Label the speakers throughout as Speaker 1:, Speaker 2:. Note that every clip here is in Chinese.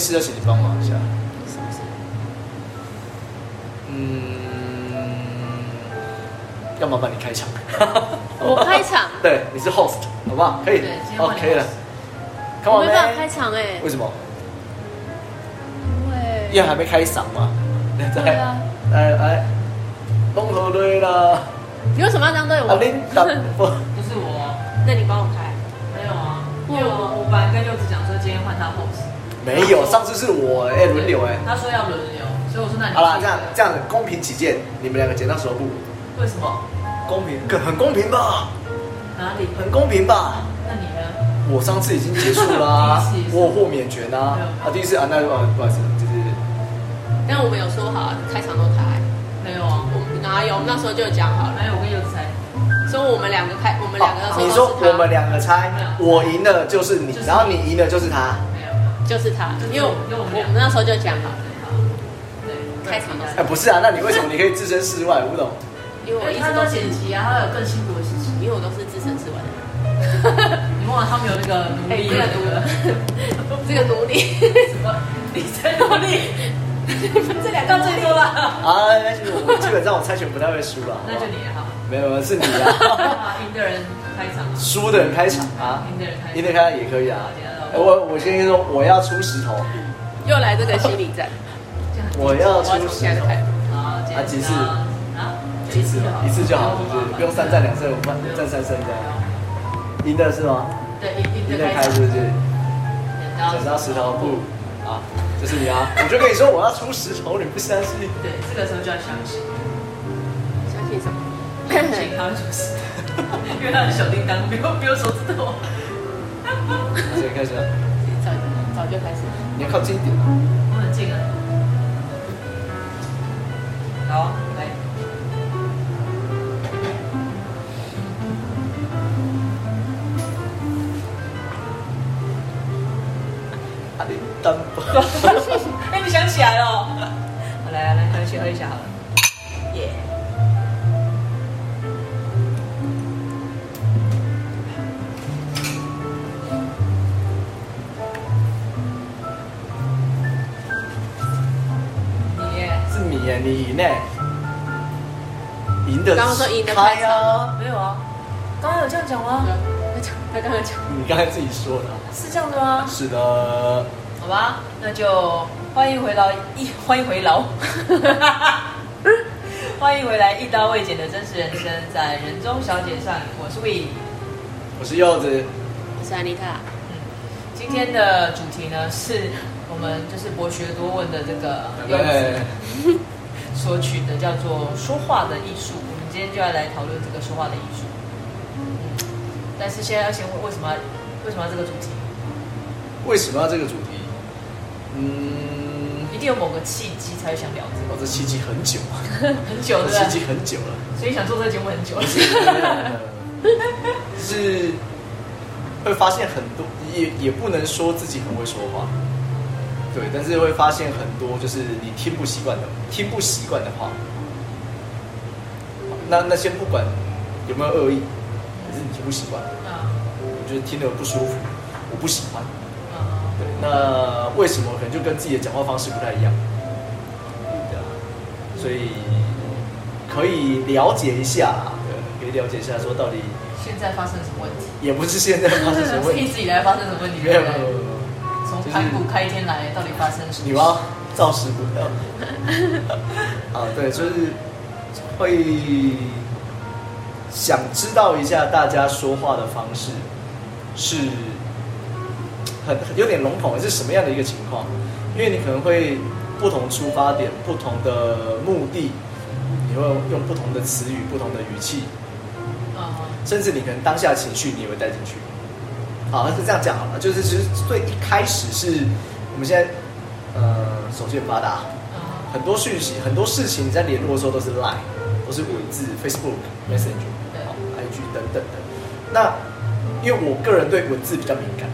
Speaker 1: 有件事要请你帮忙一下。
Speaker 2: 是不是？
Speaker 1: 嗯，要麻烦你开场。
Speaker 2: 我开场？
Speaker 1: 对，你是 host，好不好？可以，OK 了。
Speaker 2: 我没办法开场哎。
Speaker 1: 为什么？
Speaker 2: 因为
Speaker 1: 因为还没开嗓嘛。
Speaker 2: 对啊。
Speaker 1: 来来，综合对了。
Speaker 2: 你为什么要这样对我？
Speaker 1: 不，
Speaker 3: 不是我。
Speaker 2: 那你帮我开。
Speaker 3: 没有啊，因为我我本来跟柚子讲说今天换他 host。
Speaker 1: 没有，上次是我哎轮流哎。
Speaker 3: 他说要轮流，所以我说那你。
Speaker 1: 好了，这样这样公平起见，你们两个剪刀石头布。
Speaker 3: 为什么？
Speaker 1: 公平，很公平吧？
Speaker 3: 哪里？
Speaker 1: 很公平吧？
Speaker 3: 那你呢？
Speaker 1: 我上次已经结束了，我有豁免权啊。啊，第一次啊，那不好意思，就是。
Speaker 2: 但我们有说好，开场都他。
Speaker 3: 没有啊，
Speaker 2: 我们哪有？那时候就讲好了。
Speaker 3: 没有，我跟柚子猜。
Speaker 2: 所以我们两个开，我们两个。
Speaker 1: 你说我们两个猜，我赢了就是你，然后你赢了就是他。
Speaker 3: 没有，
Speaker 2: 就是他，因为因为我们那时候就讲好了。对，开场都是。
Speaker 1: 哎，不是啊，那你为什么你可以置身事外？我不懂。
Speaker 2: 因为我一直都剪辑啊，他有更辛苦的事情。因为我都是置身事外的人。
Speaker 3: 你忘了他们有那个奴隶？这个
Speaker 2: 这个奴隶。
Speaker 3: 什么？你在努力？这两个最多了。
Speaker 1: 啊，那其实我基本上我猜拳不太会输了。
Speaker 3: 那就你哈。
Speaker 1: 没有，是你啊。
Speaker 3: 赢的人开场。
Speaker 1: 输的人开场啊。
Speaker 3: 赢的人开。
Speaker 1: 赢的开场也可以啊。我我先说，我要出石头。
Speaker 2: 又来这个心理战。
Speaker 1: 我要出石头。
Speaker 3: 好，
Speaker 1: 啊，几次？
Speaker 3: 啊，几次，
Speaker 1: 一次就好，是不是？不用三战两胜，我们战三胜这样。赢的是吗？
Speaker 3: 对，赢
Speaker 1: 赢的开是不是？剪刀石头布，啊，就是你啊！我就跟你说，我要出石头，你不相信？
Speaker 3: 对，这个时候就要相信。
Speaker 2: 相信什么？
Speaker 3: 相信他会出石头，因为他是小叮当，没有没有手指头。
Speaker 1: 谁开始啊？
Speaker 2: 早早就开始。
Speaker 1: 你要靠近一点。
Speaker 3: 我很近啊。好，来。
Speaker 1: 单
Speaker 3: 哎，你想起来了？好，来来，喝一下，喝一下好了。
Speaker 1: 你赢呢？赢的。
Speaker 2: 刚刚说赢的开
Speaker 1: 啊？
Speaker 3: 没有啊。刚刚有这样讲吗？
Speaker 2: 他刚刚讲。
Speaker 1: 你刚才自己说的。
Speaker 3: 是这样的吗？
Speaker 1: 是的。
Speaker 3: 好吧，那就欢迎回到一欢迎回劳，欢迎回 来一刀未剪的真实人生，在人中小姐上，我是 We，
Speaker 1: 我是柚子，
Speaker 2: 我是安妮塔。
Speaker 3: 嗯，今天的主题呢，是我们就是博学多问的这个柚子所取的，叫做说话的艺术。我们今天就要来讨论这个说话的艺术。嗯，但是现在要先问，为什么要为什么要这个主题？
Speaker 1: 为什么要这个主题？嗯，
Speaker 3: 一定有某个契机才会想聊这个。
Speaker 1: 哦，这契机很久啊，
Speaker 3: 很久了，
Speaker 1: 契机很久了，
Speaker 3: 所以想做这个节目很久了。
Speaker 1: 是会发现很多，也也不能说自己很会说话，对，但是会发现很多就是你听不习惯的，听不习惯的话。那那先不管有没有恶意，可是你听不习惯，啊，我觉得听得不舒服，我不喜欢。对，那为什么可能就跟自己的讲话方式不太一样？对啊，所以可以了解一下，对，可以了解一下，说到底
Speaker 3: 现在发生什么问题？
Speaker 1: 也不是现在发生什么问题，
Speaker 3: 一直以来发生什么问题？
Speaker 1: 没有没有没有，
Speaker 3: 从盘古开天来，到底发生什么？
Speaker 1: 女娲造时不料。啊，对，就是会想知道一下大家说话的方式是。很有点笼统，是什么样的一个情况？因为你可能会不同出发点、不同的目的，你会用不同的词语、不同的语气，啊，甚至你可能当下情绪你也会带进去。好，是这样讲好了，就是其实最一开始是我们现在呃手机很发达，很多讯息、很多事情你在联络的时候都是 Line，都是文字、Facebook、Messenger、好 IG 等等的。那因为我个人对文字比较敏感。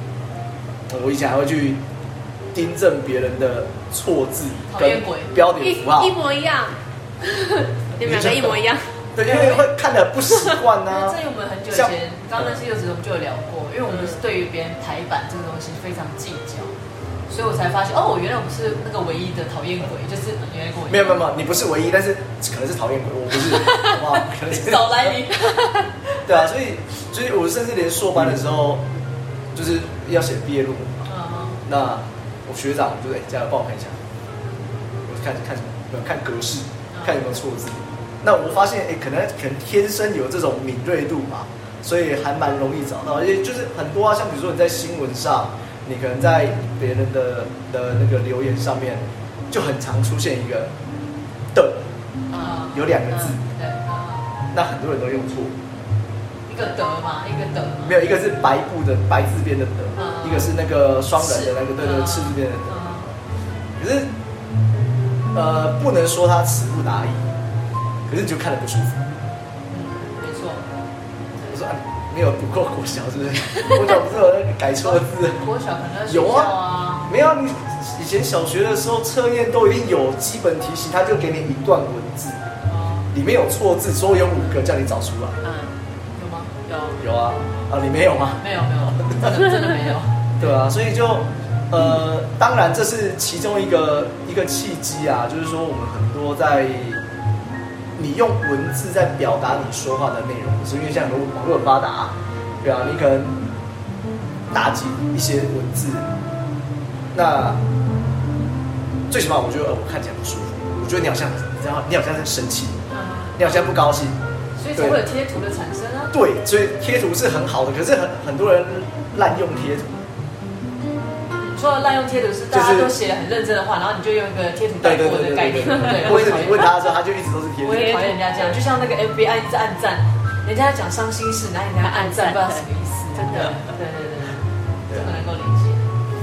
Speaker 1: 我以前还会去订正别人的错字跟标点符号，
Speaker 2: 一模一样，你们两个一模一样。
Speaker 1: 对，因为会看的不习惯呢。
Speaker 3: 这我们很久以前刚认识柚子，我们就有聊过，因为我们是对于别人台版这个东西非常计较，所以我才发现哦，原来我不是那个唯一的讨厌鬼，就是原来跟我
Speaker 1: 没有没有没有，你不是唯一，但是可能是讨厌鬼，我不是，好不好？可能是
Speaker 3: 少来你。
Speaker 1: 对啊，所以所以我甚至连硕班的时候，就是要写毕业论文嘛。那我学长就对，加油帮我看一下，我看看什么？看格式，看有没有错字。那我发现，哎，可能可能天生有这种敏锐度吧，所以还蛮容易找到。而且就是很多啊，像比如说你在新闻上。你可能在别人的的那个留言上面，就很常出现一个的，啊，有两个字，对，那很多人都用错，
Speaker 3: 一个德嘛，一个德，
Speaker 1: 没有，一个是白布的白字边的德，一个是那个双人的那个对对赤字边的德，可是，呃，不能说他词不达意，可是你就看得不舒服，
Speaker 3: 没错，
Speaker 1: 我说没有读过国小是不是？国小不是有那个改错字？
Speaker 3: 国小可能
Speaker 1: 有啊，没有你以前小学的时候测验都已经有基本题型，他就给你一段文字，里面有错字，所以有五个叫你找出来。
Speaker 3: 嗯，有吗？
Speaker 1: 有。有啊，啊，你没有吗？
Speaker 3: 没有没有，真的没有。
Speaker 1: 对啊，所以就呃，当然这是其中一个一个契机啊，就是说我们很多在。你用文字在表达你说话的内容，是因为现在网络很发达，对啊，你可能打击一些文字，那最起码我觉得我看起来不舒服，我觉得你好像你知道，你好像在生气，你好像不高兴，
Speaker 3: 所以才会有贴图的产生啊。
Speaker 1: 对，所以贴图是很好的，可是很很多人滥用贴图。
Speaker 3: 说滥用贴图是大家都写的很认真的话，然后你就用一个贴图带过的概念，对。
Speaker 1: 或者你问他的时候，他就一直都是贴图。
Speaker 3: 我也讨厌人家这样，就像那个 FBI 一直按赞，人家讲伤心事，然后人家暗赞，不知道什么意思。真的，对对对，这个能够理解。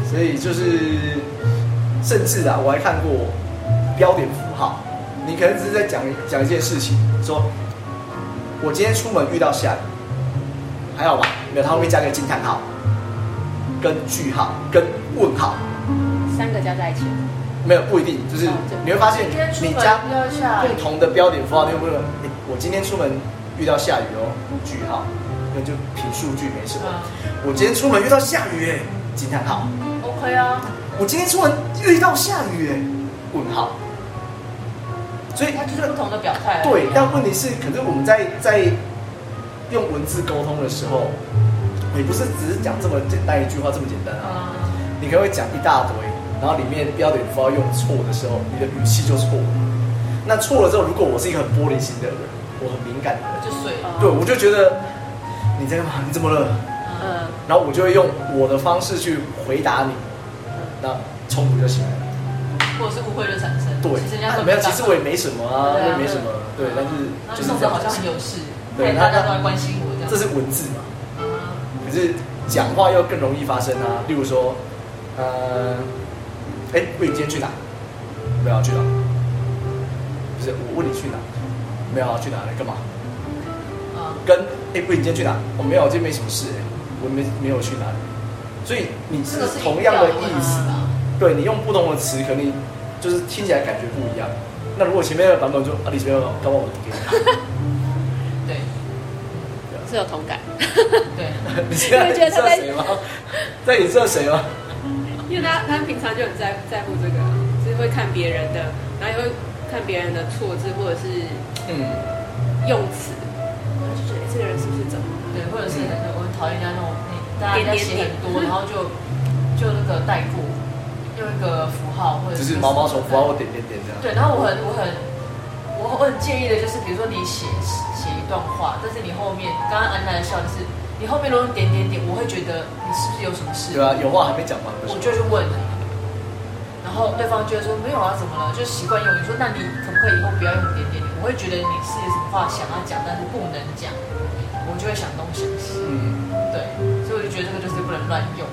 Speaker 1: 所以就是，甚至啊，我还看过标点符号，你可能只是在讲讲一件事情，说我今天出门遇到下雨，还好吧？没有，他后面加个惊叹号。跟句号跟问号，
Speaker 2: 三个加在一起，
Speaker 1: 没有不一定，就是你会发现你加不同的标点符号，你会不会？我今天出门遇到下雨哦，句号，那就凭数据没什么。我今天出门遇到下雨哎，惊叹号
Speaker 3: ，OK 啊。
Speaker 1: 我今天出门遇到下雨哎，问号。所以
Speaker 3: 它就是不同的表态。
Speaker 1: 对，但问题是，可是我们在在用文字沟通的时候。你不是只是讲这么简单一句话这么简单啊？你可能会讲一大堆，然后里面标点符号用错的时候，你的语气就错了。那错了之后，如果我是一个很玻璃心的人，我很敏感的人，
Speaker 3: 就碎
Speaker 1: 了。对，我就觉得你在干嘛？你怎么了？嗯。然后我就会用我的方式去回答你，那冲突就起来了，
Speaker 3: 或者是误会就产生。
Speaker 1: 对，其实人家没有，其实我也没什么啊，也没什么。对，但是就是这样，
Speaker 3: 好像很有事，对，大家都在关心我这样。
Speaker 1: 这是文字嘛？可是讲话又更容易发生啊，例如说，呃，哎，问你今天去哪？没有要去哪？不是，我问你去哪？没有要去哪？来干嘛？啊，跟哎，问你今天去哪？我没有，今天没什么事，我没没有去哪里。所以你是同样的意思，对，你用不同的词，可能就是听起来感觉不一样。那如果前面的版本就啊，你前面刚刚我给你。
Speaker 2: 对是有同感，
Speaker 3: 对，
Speaker 1: 你现在觉得他在谁吗？在影射谁吗？
Speaker 2: 因为他他平常就很在在乎这个，就是会看别人的，然后也会看别人的错字或者是嗯用词，然后就觉得这个人是不是怎么？
Speaker 3: 对，或者是我很讨厌人家那种，大家在写很多，然后就就那个代过，用一个符号或者
Speaker 1: 就是毛毛虫符号或点点点这样。
Speaker 3: 对，然后我很我很我我很介意的就是，比如说你写。写一段话，但是你后面刚刚安娜的笑就是，你后面如果点点点，我会觉得你是不是有什么事？
Speaker 1: 对啊，有话还没讲完，
Speaker 3: 我就去问你，然后对方觉得说没有啊，怎么了？就习惯用你说，那你可不可以以后不要用点点点？我会觉得你是有什么话想要讲，但是不能讲，我就会想东想西。嗯，对，所以我就觉得这个就是不能乱用。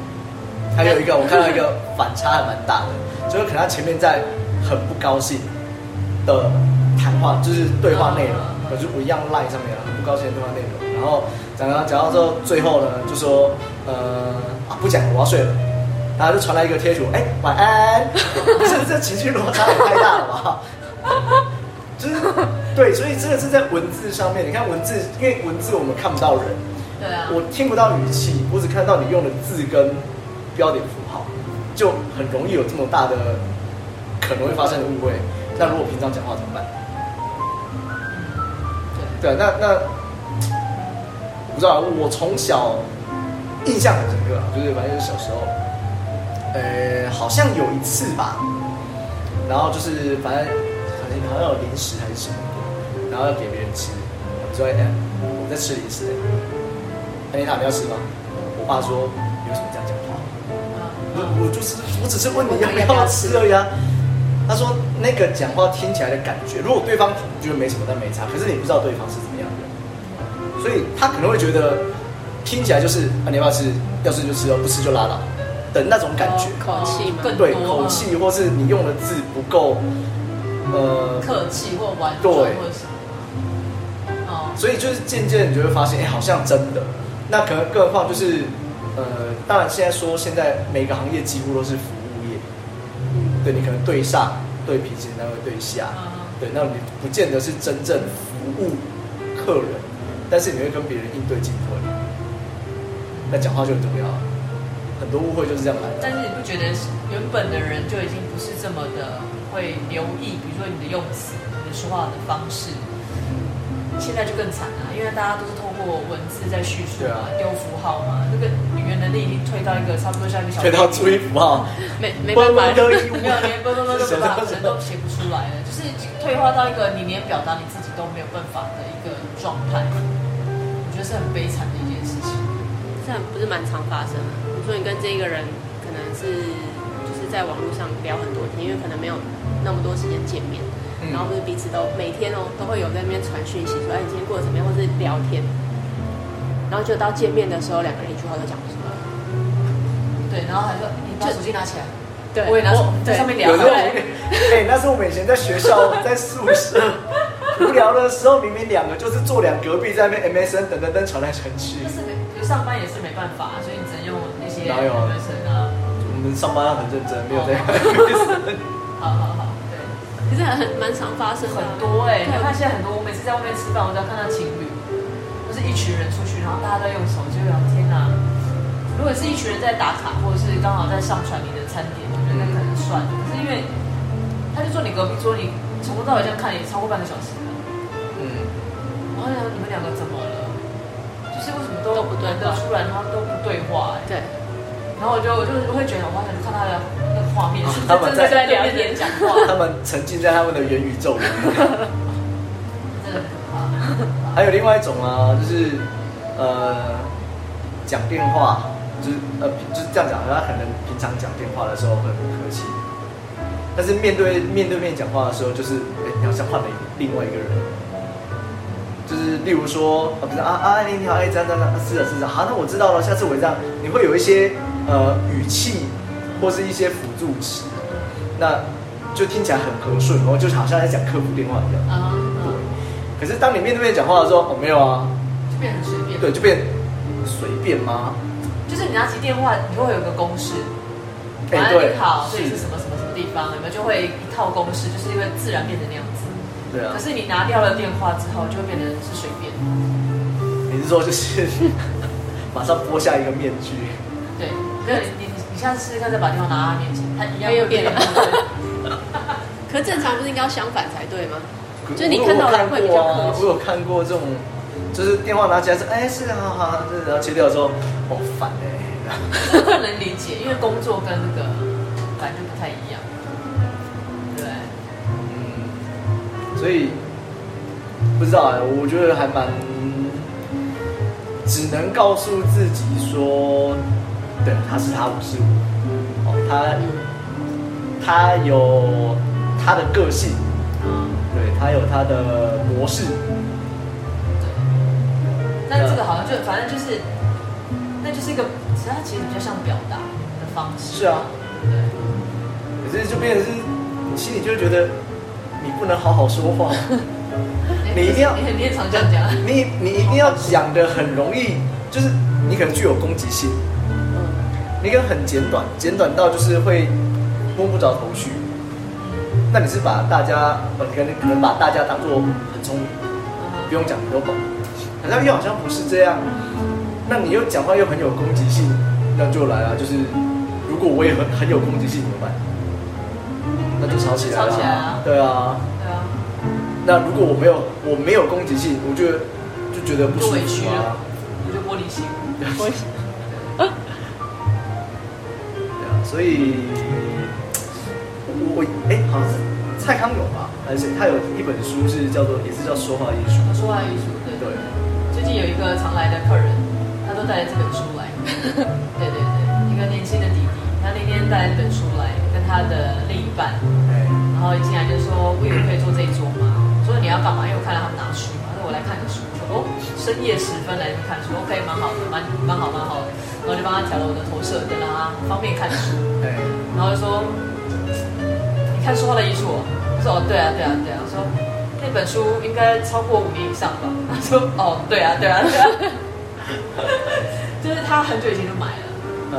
Speaker 1: 还有一个，我看到一个反差还蛮大的，就是可能他前面在很不高兴的谈话，就是对话内容。嗯可是我一样赖上面啊，很不高兴的对话内容，然后讲到讲到之后，最后呢就说，呃啊不讲了，我要睡了，然后就传来一个贴图，哎晚安，不是这情绪落差也太大了吧？就是对，所以这个是在文字上面，你看文字，因为文字我们看不到人，
Speaker 3: 对啊，
Speaker 1: 我听不到语气，我只看到你用的字跟标点符号，就很容易有这么大的可能会发生的误会。那如果平常讲话怎么办？对，对，那那不知道，我从小印象很深刻啊，就是反正是小时候，呃，好像有一次吧，然后就是反正好像好像有零食还是什么，然后要给别人吃，我说哎，我在吃零食，安妮塔你要吃吗？我爸说有什么这样讲话？我我就是我只是问你要不要吃而已啊。他说：“那个讲话听起来的感觉，如果对方觉得没什么，但没差。可是你不知道对方是，所以他可能会觉得听起来就是啊，你要不要吃？要吃就吃哦，不吃就拉倒的那种感觉。
Speaker 2: 口气嘛，
Speaker 1: 对，口气，或是你用的字不够，呃，
Speaker 3: 客气或婉转，或什么。哦，
Speaker 1: 所以就是渐渐你就会发现，哎，好像真的。那可能更何况就是，呃，当然现在说现在每个行业几乎都是服务业，嗯。”对，你可能对上，对平行单位对下，对，那你不见得是真正服务客人，但是你会跟别人应对进退，那讲话就很重要，很多误会就是这样来的。
Speaker 3: 但是你不觉得原本的人就已经不是这么的会留意，比如说你的用词、你的说话的方式？现在就更惨了，因为大家都是透过文字在叙述嘛，丢符号嘛，那个语言能力已经退到一个差不多像一个小，
Speaker 1: 退到注意符号，
Speaker 2: 没没办法，
Speaker 3: 没有连啵啵啵 都写不出来了，就是退化到一个你连表达你自己都没有办法的一个状态，我觉得是很悲惨的一件事情。
Speaker 2: 这不是蛮常发生的。你说你跟这一个人可能是就是在网络上聊很多天，因为可能没有那么多时间见面。然后就是彼此都每天哦都会有在那边传讯息说，哎，你今天过得怎么样，或是聊天。然后就到见面的时候，两个人一句话都讲不出来。
Speaker 3: 对，然后还说你把手机拿起来。
Speaker 2: 对，
Speaker 3: 我也拿手在上面聊。
Speaker 1: 哎，那是我们以前在学校在宿舍无聊的时候，明明两个就是坐两隔壁，在那边 MSN 等等等传来传去。
Speaker 3: 就是没上班也是没办法，所以你只能用那些 MSN 啊。
Speaker 1: 我们上班要很认真，没有在 MSN。
Speaker 3: 好好好。
Speaker 2: 可是很蛮常发生的，
Speaker 3: 很多哎、欸！你看现在很多，我每次在外面吃饭，我只要看到情侣，就是一群人出去，然后大家在用手机聊天啊。如果是一群人在打卡，或者是刚好在上传你的餐点，我觉得那可能算。可是因为他就坐你隔壁桌，你从头到尾这样看也超过半个小时。然后呢，你们两个怎么了？就是为什么都
Speaker 2: 都不对
Speaker 3: 话出来，然后都不对话、欸？对。然后我就我就会觉得，我好想去看他的那个画面，是他们在在聊天讲话，
Speaker 1: 他们沉浸在他们的元宇宙里面。真的可怕。还有另外一种啊，就是呃讲电话，就是呃就是这样讲，他可能平常讲电话的时候会很客气，但是面对面对面讲话的时候，就是哎，你好像换了另外一个人。就是例如说，啊不是啊啊你你好哎这样这样是的是的，好那我知道了，下次我这样，你会有一些。呃，语气或是一些辅助词，那就听起来很和顺，然后就好像在讲客服电话一样。啊、uh，huh. 对。可是当你面对面讲话的时候，哦，没有啊，
Speaker 3: 就变很随便。
Speaker 1: 对，就变随便吗？
Speaker 3: 就是你拿起电话，你会有一个公式。
Speaker 1: 哎，对。
Speaker 3: 好，这里是什么什么什么地方？你们就会一套公式，就是因为自然变成那样子。
Speaker 1: 对啊。
Speaker 3: 可是你拿掉了电话之后，就会变成是随便。
Speaker 1: 你是说就是 马上剥下一个面具？
Speaker 3: 对。对，你你你下次试试看，再把电话拿到他面前，他一样又变了。
Speaker 2: 可正常不是应该要相反才对吗？就是你看到人会比较客气。
Speaker 1: 我有看过这种，就是电话拿起来说，哎，是啊，好好，然后切掉之后，好烦哎。
Speaker 3: 不能理解，因为工作跟那个反正就不太一
Speaker 1: 样。所以不知道哎，我觉得还蛮，只能告诉自己说。对，他是他，我是我。哦，他他有他的个性，对，他有他的模式。
Speaker 3: 对，但这个好像就反正就是，那就是一个，其实他其实比较像表达的方式。
Speaker 1: 是啊。对。可是就变成是，你心里就会觉得，你不能好好说话，你一定要，
Speaker 3: 你常这样讲，
Speaker 1: 你你一定要讲的很容易，就是你可能具有攻击性。你可能很简短，简短到就是会摸不着头绪。那你是把大家，呃，可能可能把大家当做很聪明，不用讲你都懂。好像又好像不是这样。那你又讲话又很有攻击性，那就来啊。就是如果我也很很有攻击性怎么办？那就吵起来了。
Speaker 3: 吵起来啊！
Speaker 1: 对啊。
Speaker 3: 对啊。
Speaker 1: 那如果我没有我没有攻击性，我就就觉得不舒服啊。
Speaker 3: 委屈了，我就玻璃心。玻璃心。
Speaker 1: 对啊，所以我我哎，好像是蔡康永吧，还是？他有一本书是叫做也是叫说话艺
Speaker 3: 术。说话艺术，对
Speaker 1: 对。
Speaker 3: 最近有一个常来的客人，他都带着这本书来。对对对，一个年轻的弟弟，他那天带了这本书来，跟他的另一半，然后一进来就说：“我以为可以坐这一桌吗？”我说：“你要干嘛？”因为我看到他们拿书嘛，说：“我来看个书。”说：“哦，深夜时分来看书，OK，蛮好的，蛮蛮好蛮好的。”然后就帮他调了我的投射灯，让他方便看书。
Speaker 1: 对。
Speaker 3: 然后就说：“你看说话的艺术哦。”我说：“哦，对啊，对啊，对啊。”我说：“那本书应该超过五年以上吧？”他说：“哦，对啊，对啊，对啊。”就是他很久以前就买了，嗯，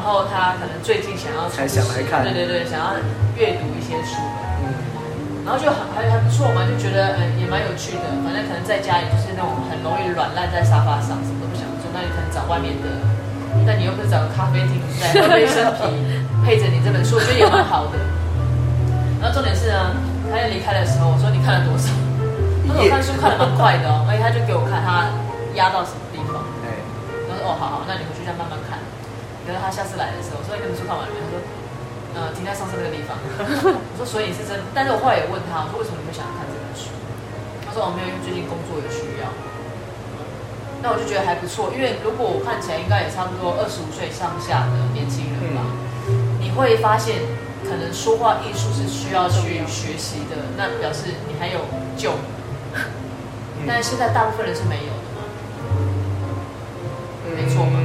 Speaker 3: 然后他可能最近想要
Speaker 1: 才想来看，
Speaker 3: 对对对，想要阅读一些书，嗯，然后就很还还不错嘛，就觉得嗯也蛮有趣的。反正可能在家里就是那种很容易软烂在沙发上，什么都不想做，那你可能找外面的，那你又不是找个咖啡厅在喝杯生啤，配着你这本书，我觉得也蛮好的。然后重点是呢，他要离开的时候，我说你看了多少？他说我看书看的蛮快的哦，而且他就给我看他压到什么地方。哦，好好，那你回去再慢慢看。可是他下次来的时候，我说你那本书看完了没？他说，呃，停在上次那个地方。我说，所以你是真，但是我后来也问他，我说为什么你会想要看这本书？他说，我没有，因为最近工作有需要。那我就觉得还不错，因为如果我看起来应该也差不多二十五岁上下的年轻人吧，嗯、你会发现可能说话艺术是需要去学习的，那表示你还有救。但是现在大部分人是没有。没错嘛，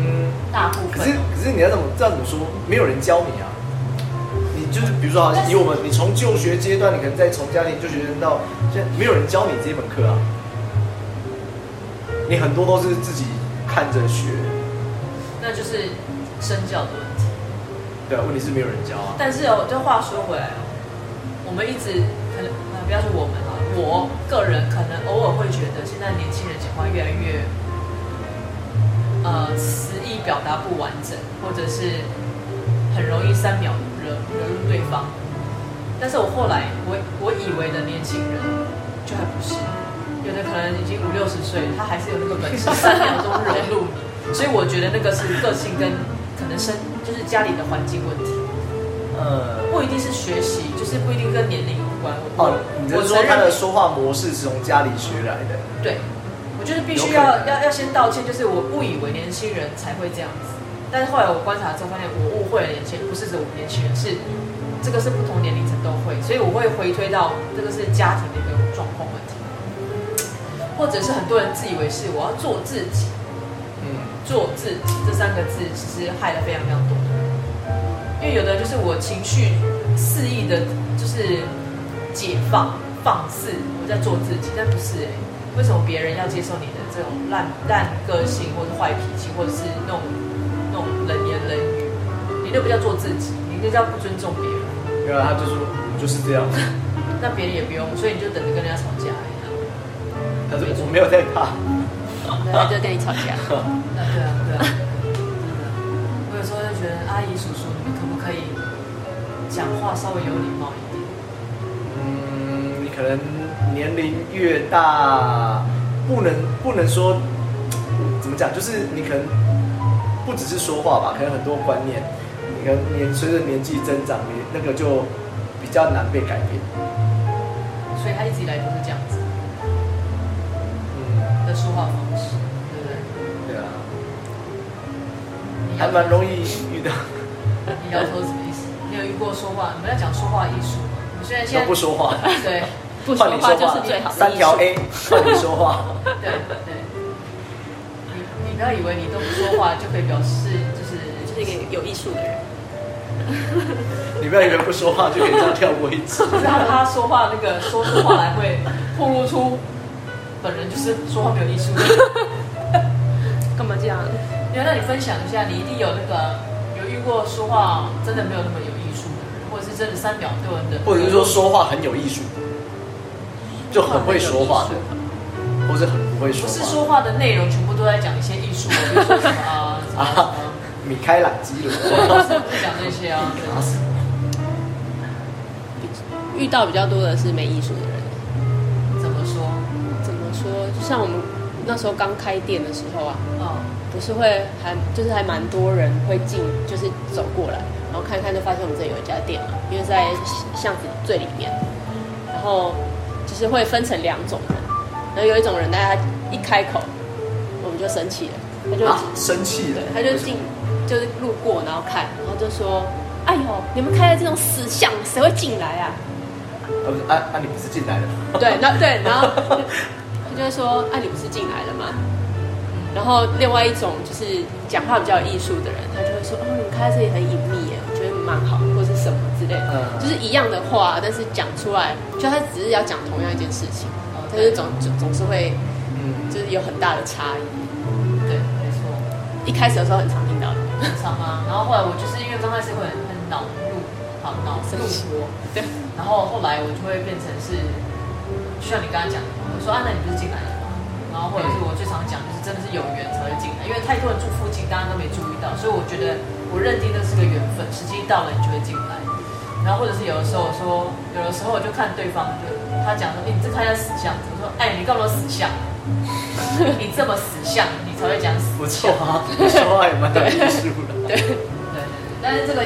Speaker 3: 大部分。可是
Speaker 1: 可是你要怎么这样怎么说？没有人教你啊。你就是比如说，好像以我们，你从就学阶段，你可能在从家庭就学生到现在，没有人教你这一门课啊。你很多都是自己看着学。
Speaker 3: 那就是身教的问题。
Speaker 1: 对啊，问题是没有人教啊。
Speaker 3: 但是哦，这话说回来哦，我们一直可能啊，不要说我们啊，我个人可能偶尔会觉得，现在年轻人讲话越来越。呃，词意表达不完整，或者是很容易三秒惹惹怒对方。但是我后来，我我以为的年轻人，就还不是，有的可能已经五六十岁，他还是有那个本事，三秒钟惹怒你。所以我觉得那个是个性跟可能生，就是家里的环境问题。呃，不一定是学习，就是不一定跟年龄有关。
Speaker 1: 哦，你是说他的说话模式是从家里学来的？
Speaker 3: 对。就是必须要要要先道歉，就是我不以为年轻人才会这样子，但是后来我观察之后发现我误会了年轻人，不是指我们年轻人，是这个是不同年龄层都会，所以我会回推到这个是家庭的一个状况问题，或者是很多人自以为是我要做自己，嗯，做自己这三个字其实害了非常非常多的人，因为有的就是我情绪肆意的，就是解放放肆，我在做自己，但不是哎、欸。为什么别人要接受你的这种烂烂个性，或者坏脾气，或者是那种那种冷言冷语？你那不叫做自己，你那叫不尊重别人。
Speaker 1: 对啊他就说我就是这样。
Speaker 3: 那别人也不用，所以你就等着跟人家吵架一样。
Speaker 1: 他说我没有在怕，
Speaker 2: 他就跟你吵架。
Speaker 3: 那对啊对啊，真的。我有时候就觉得阿姨叔叔，你们可不可以讲话稍微有礼貌一
Speaker 1: 点？可能。年龄越大，不能不能说怎么讲，就是你可能不只是说话吧，可能很多观念，你可能年随着年纪增长，你那个就比较难被改变。
Speaker 3: 所以他一直以来都是这样子，嗯，的说话方式，对不对？
Speaker 1: 对啊，还蛮容易遇到。
Speaker 3: 你摇头什么意思？你有遇过说话？你们要讲说话艺术吗？我现在现在
Speaker 1: 不说话，
Speaker 3: 对。
Speaker 2: 不说话就是最好的。
Speaker 1: 三条 A，换你说话。
Speaker 3: 对对，你你不要以为你都不说话就可以表示就是
Speaker 2: 就是一个有艺术的人。
Speaker 1: 你不要以为不说话就可以这样跳过一次。
Speaker 3: 就是他他说话那个说出话来会透露出本人就是说话没有艺术。
Speaker 2: 干嘛这样？
Speaker 3: 原来你分享一下，你一定有那个有遇过说话真的没有那么有艺术的人，或者是真的三秒对人的，
Speaker 1: 或者是说说话很有艺术。就很会说话的，或者很不会说话。
Speaker 3: 不是说话的内容全部都在讲一些艺术，比如说什么 啊，
Speaker 1: 米开朗基罗，
Speaker 3: 不讲这些啊。
Speaker 2: 遇到比较多的是没艺术的人。
Speaker 3: 怎么说？
Speaker 2: 怎么说？就像我们那时候刚开店的时候啊，
Speaker 3: 哦，
Speaker 2: 不是会还就是还蛮多人会进，就是走过来，然后看看就发现我们这里有一家店嘛，因为在巷子最里面。然后就是会分成两种人，然后有一种人，大家一开口，我们就生气了，他就、
Speaker 1: 啊、生气了，
Speaker 2: 他就进就是路过，然后看，然后就说：“哎呦，你们开的这种死巷，谁会进来啊？”
Speaker 1: 呃，不是，啊啊，你不是进来了吗？
Speaker 2: 对，那对，然后 他就会说：“啊，你不是进来了吗？”然后另外一种就是讲话比较有艺术的人，他就会说：“哦，你们开在这里很隐秘耶，我觉得蛮好，或是什么之类的，嗯、就是一样的话，但是讲出来，就他只是要讲同样一件事情，他就总总总是会，嗯，就是有很大的差异。
Speaker 3: 对，没错。
Speaker 2: 一开始的时候很常听到的，
Speaker 3: 很常吗？然后后来我就是因为刚开始会很很恼怒，好恼怒我，对。然后后来我就会变成是，就像你刚刚讲的，我说啊，那你不是进来了吗？然后或者是我最常讲就是真的是有缘才会进来，因为太多人住附近，大家都没注意到，所以我觉得我认定那是个缘分，时机到了你就会进来。然后或者是有的时候我说，有的时候我就看对方，就他讲说，哎，你这看一下死相，我说，哎，你干嘛死相？你这么死相，你才会讲死相。
Speaker 1: 不错啊，说话也蛮有艺术的。
Speaker 3: 对对对，但是这个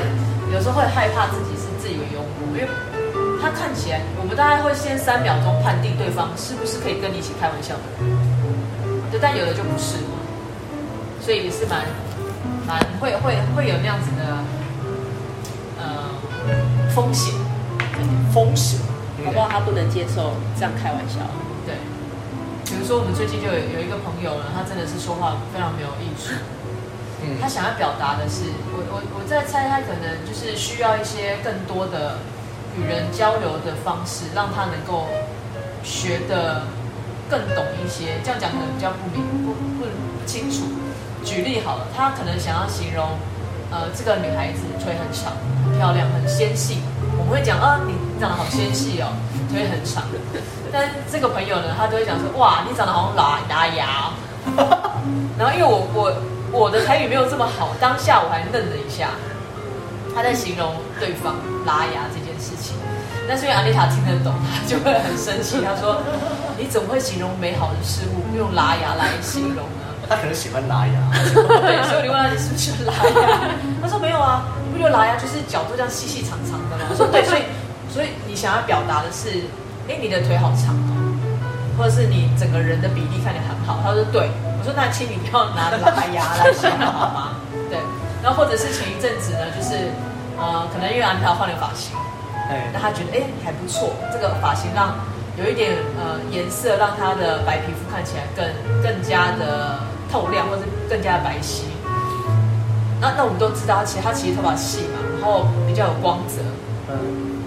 Speaker 3: 有时候会害怕自己是自以为幽默，因为。他看起来，我们大概会先三秒钟判定对方是不是可以跟你一起开玩笑的人，对，但有的就不是嘛，所以也是蛮蛮会会会有那样子的呃风险，
Speaker 1: 风险，
Speaker 2: 好不好？他不能接受这样开玩笑，
Speaker 3: 对。比如说我们最近就有有一个朋友呢，他真的是说话非常没有艺术，嗯，他想要表达的是，我我我在猜他可能就是需要一些更多的。与人交流的方式，让他能够学的更懂一些。这样讲可能比较不明不不清楚。举例好了，他可能想要形容，呃，这个女孩子腿很长、很漂亮、很纤细。我们会讲啊，你你长得好纤细哦，就会很长。但是这个朋友呢，他就会讲说，哇，你长得好像拉拉牙。然后因为我我我的台语没有这么好，当下我还愣了一下。他在形容对方拉牙这件事情，但是因为阿丽塔听得懂，他就会很生气。他说：“你怎么会形容美好的事物用拉牙来形容呢？”
Speaker 1: 他可能喜欢拉牙。
Speaker 3: 对，所以你问他你是不是喜欢拉牙？他说：“没有啊，你不觉得拉牙就是角度这样细细长长的吗？”我说：“对，所以所以你想要表达的是，哎，你的腿好长哦，或者是你整个人的比例看起来很好。”他说：“对。”我说：“那请你不要拿拉牙来形容好吗？” 对。然后或者是前一阵子呢，就是。呃，可能因为安条换了发型，哎，那他觉得哎还不错，这个发型让有一点呃颜色，让他的白皮肤看起来更更加的透亮，或者更加的白皙。那那我们都知道，其实他其实头发细嘛，然后比较有光泽。嗯。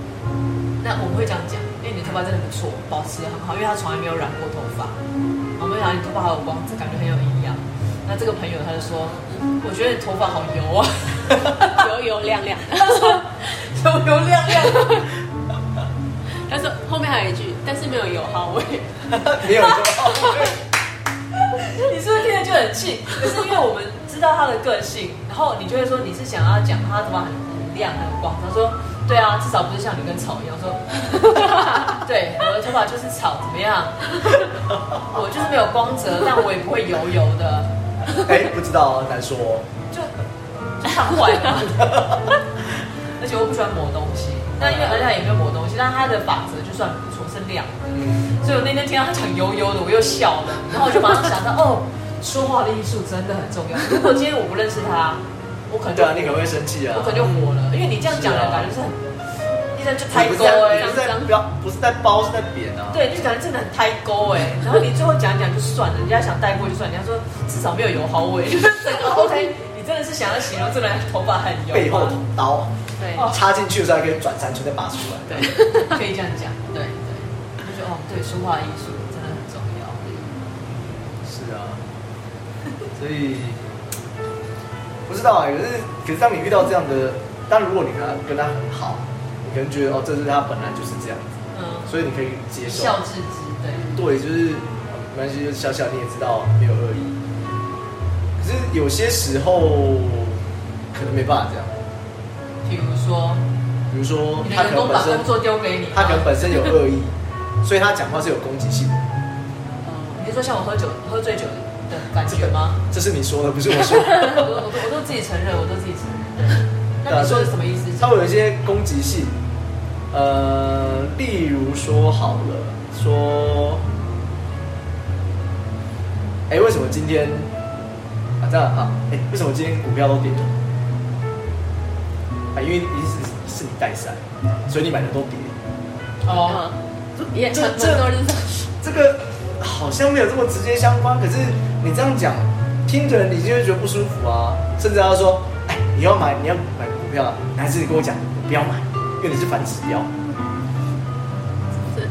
Speaker 3: 那我们会这样讲，因为你的头发真的不错，保持得很好，因为他从来没有染过头发。我们讲你头发好有光泽，感觉很有营养。那这个朋友他就说，我觉得你头发好油啊。油油亮亮，他说油油亮亮。他说后面还有一句，但是没有油耗味，
Speaker 1: 没有油耗味。
Speaker 3: 你是就很气？可是因为我们知道他的个性，然后你就会说你是想要讲他头发很很亮很光。他说对啊，至少不是像你跟草一样说。对，我的头发就是草，怎么样？我就是没有光泽，但我也不会油油的。
Speaker 1: 哎，不知道啊，难说。
Speaker 3: 看坏了，而且我不喜欢抹东西。那因为而且他也没有抹东西，但他的发质就算不错，是亮的。所以我那天听到他讲油油的，我又笑了。然后我就马上想到，哦，说话的艺术真的很重要。如果今天我不认识他，我可能就
Speaker 1: 对啊，你可能会生气啊，
Speaker 3: 我可能就火了。因为你这样讲的感觉是很，一直就抬高哎，
Speaker 1: 不是在不要，不是在包，是在扁啊。
Speaker 3: 对，就感觉真的很抬高哎。然后你最后讲讲就算了，人家想带过就算，人家说至少没有油耗味，OK。你真的是想要形容这个人头发很油，
Speaker 1: 背后捅刀，
Speaker 3: 对，
Speaker 1: 插进去的时候还可以转三圈再拔出来，
Speaker 3: 对，可以这样讲，对对，就觉得哦，对，说话艺术真的很重要，
Speaker 1: 是啊，所以不知道啊，可是可是当你遇到这样的，但如果你跟他跟他很好，你可能觉得哦，这是他本来就是这样子，嗯，所以你可以接受，
Speaker 3: 笑置之，对，
Speaker 1: 对，就是没关系，就是笑笑，你也知道没有恶意。可是有些时候，可能没办法这样。
Speaker 3: 比如说，
Speaker 1: 比如说，
Speaker 3: 你的员工把工作丢给你，
Speaker 1: 他可能本身有恶意，所以他讲话是有攻击性的。
Speaker 3: 你是说像我喝酒喝醉酒的感觉吗？
Speaker 1: 这是你说的，不是我说的。
Speaker 3: 我都我都我都自己承认，我都自己承认。那你说的什么意思？
Speaker 1: 他会有一些攻击性，呃，例如说好了，说，哎，为什么今天啊这样啊？哎，为什么今天股票都跌了？啊，因为你是是你带赛，所以你买的都跌。
Speaker 3: 哦，
Speaker 2: 也这这
Speaker 1: 这个好像没有这么直接相关，可是你这样讲，听着你就会觉得不舒服啊，甚至他说，哎，你要买，你要买。不要，男生跟我讲，不要买，因为你是反指标。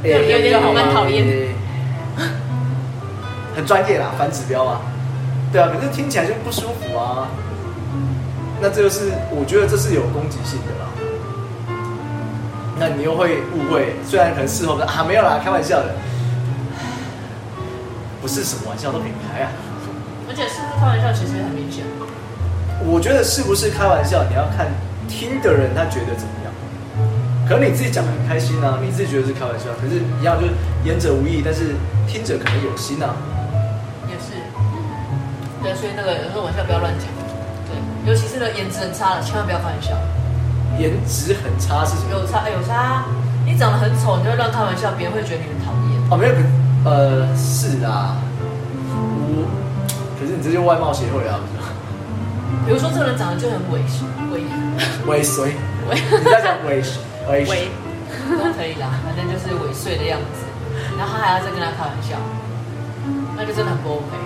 Speaker 2: 有有点蛮讨厌的，
Speaker 1: 很专业啦，反指标啊。对啊，可是听起来就不舒服啊。那这就是我觉得这是有攻击性的啦。那你又会误会，虽然可能事后说啊没有啦，开玩笑的，不是什么玩笑都可以开啊。
Speaker 3: 而且是不是开玩笑，其实很明显。
Speaker 1: 我觉得是不是开玩笑，你要看。听的人他觉得怎么样？可能你自己讲的很开心啊，你自己觉得是开玩笑，可是一样就是言者无意，但是听者可能有心啊。
Speaker 3: 也是，对，所以那个有时候玩笑不要乱讲，对，尤其是那颜值很差的，千万不要开玩笑。
Speaker 1: 颜值很差是什么？
Speaker 3: 有差有差，你长得很丑，你就会乱开玩笑，别人会觉得你很讨厌。
Speaker 1: 哦，没有，呃，是啊，我，可是你这就外貌协会啊，不是？
Speaker 3: 比如说这个人长得就很猥琐，猥
Speaker 1: 猥琐，你在讲猥猥
Speaker 3: 猥都可以啦，反正就是猥琐的样子。然后他还要再跟他开玩笑，那就真的很不 OK。